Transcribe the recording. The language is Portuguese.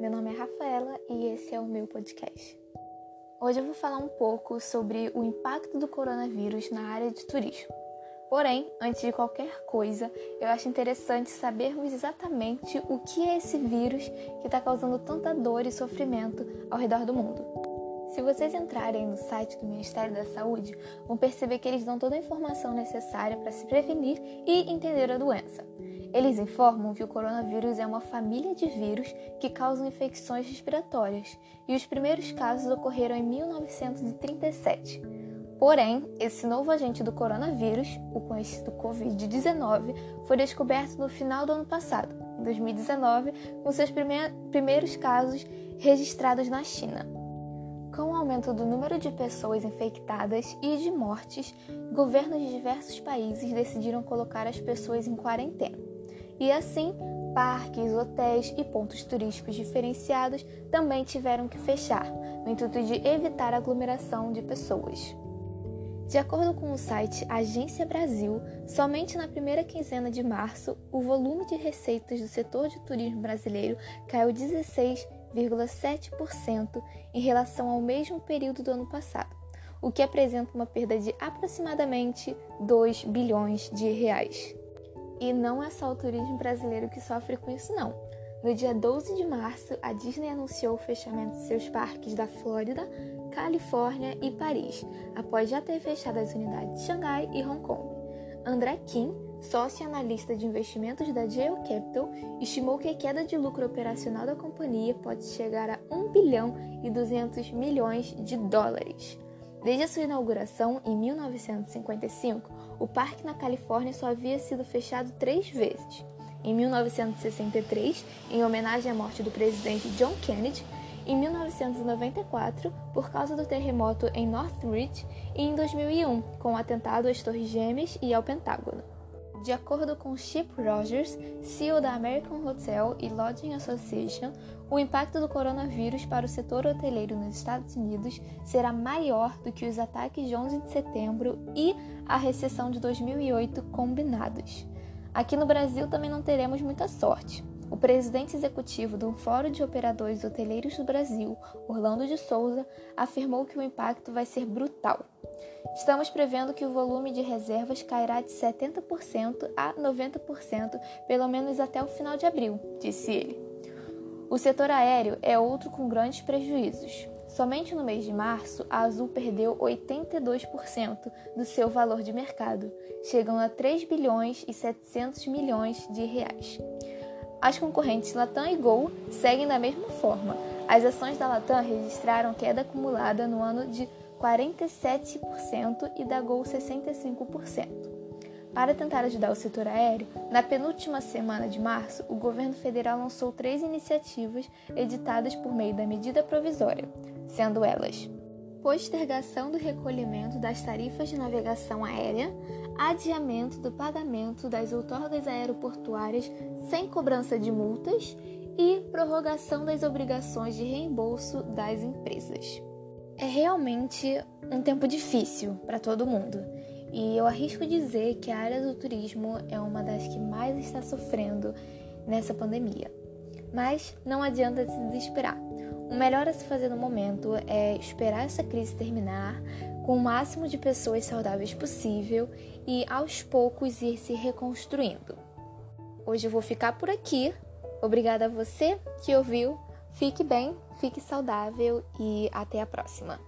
meu nome é Rafaela e esse é o meu podcast. Hoje eu vou falar um pouco sobre o impacto do coronavírus na área de turismo. Porém, antes de qualquer coisa, eu acho interessante sabermos exatamente o que é esse vírus que está causando tanta dor e sofrimento ao redor do mundo. Se vocês entrarem no site do Ministério da Saúde, vão perceber que eles dão toda a informação necessária para se prevenir e entender a doença. Eles informam que o coronavírus é uma família de vírus que causam infecções respiratórias e os primeiros casos ocorreram em 1937. Porém, esse novo agente do coronavírus, o conhecido Covid-19, foi descoberto no final do ano passado, em 2019, com seus primeiros casos registrados na China. Com o aumento do número de pessoas infectadas e de mortes, governos de diversos países decidiram colocar as pessoas em quarentena. E assim, parques, hotéis e pontos turísticos diferenciados também tiveram que fechar, no intuito de evitar aglomeração de pessoas. De acordo com o site Agência Brasil, somente na primeira quinzena de março, o volume de receitas do setor de turismo brasileiro caiu 16,7% em relação ao mesmo período do ano passado, o que apresenta uma perda de aproximadamente 2 bilhões de reais. E não é só o turismo brasileiro que sofre com isso, não. No dia 12 de março, a Disney anunciou o fechamento de seus parques da Flórida, Califórnia e Paris, após já ter fechado as unidades de Xangai e Hong Kong. André Kim, sócio analista de investimentos da Geo Capital, estimou que a queda de lucro operacional da companhia pode chegar a 1 bilhão e 200 milhões de dólares. Desde a sua inauguração em 1955, o parque na Califórnia só havia sido fechado três vezes. Em 1963, em homenagem à morte do presidente John Kennedy, em 1994, por causa do terremoto em Northridge, e em 2001, com o atentado às Torres Gêmeas e ao Pentágono. De acordo com Chip Rogers, CEO da American Hotel e Lodging Association, o impacto do coronavírus para o setor hoteleiro nos Estados Unidos será maior do que os ataques de 11 de setembro e a recessão de 2008 combinados. Aqui no Brasil também não teremos muita sorte. O presidente executivo do Fórum de Operadores Hoteleiros do Brasil, Orlando de Souza, afirmou que o impacto vai ser brutal. Estamos prevendo que o volume de reservas cairá de 70% a 90%, pelo menos até o final de abril, disse ele. O setor aéreo é outro com grandes prejuízos. Somente no mês de março, a Azul perdeu 82% do seu valor de mercado, chegando a 3 bilhões e 700 milhões de reais. As concorrentes Latam e Gol seguem da mesma forma. As ações da Latam registraram queda acumulada no ano de 47% e da Gol 65%. Para tentar ajudar o setor aéreo, na penúltima semana de março, o governo federal lançou três iniciativas editadas por meio da medida provisória, sendo elas postergação do recolhimento das tarifas de navegação aérea, adiamento do pagamento das outorgas aeroportuárias sem cobrança de multas e prorrogação das obrigações de reembolso das empresas. É realmente um tempo difícil para todo mundo. E eu arrisco dizer que a área do turismo é uma das que mais está sofrendo nessa pandemia. Mas não adianta se desesperar. O melhor a se fazer no momento é esperar essa crise terminar, com o máximo de pessoas saudáveis possível e aos poucos ir se reconstruindo. Hoje eu vou ficar por aqui. Obrigada a você que ouviu. Fique bem, fique saudável e até a próxima.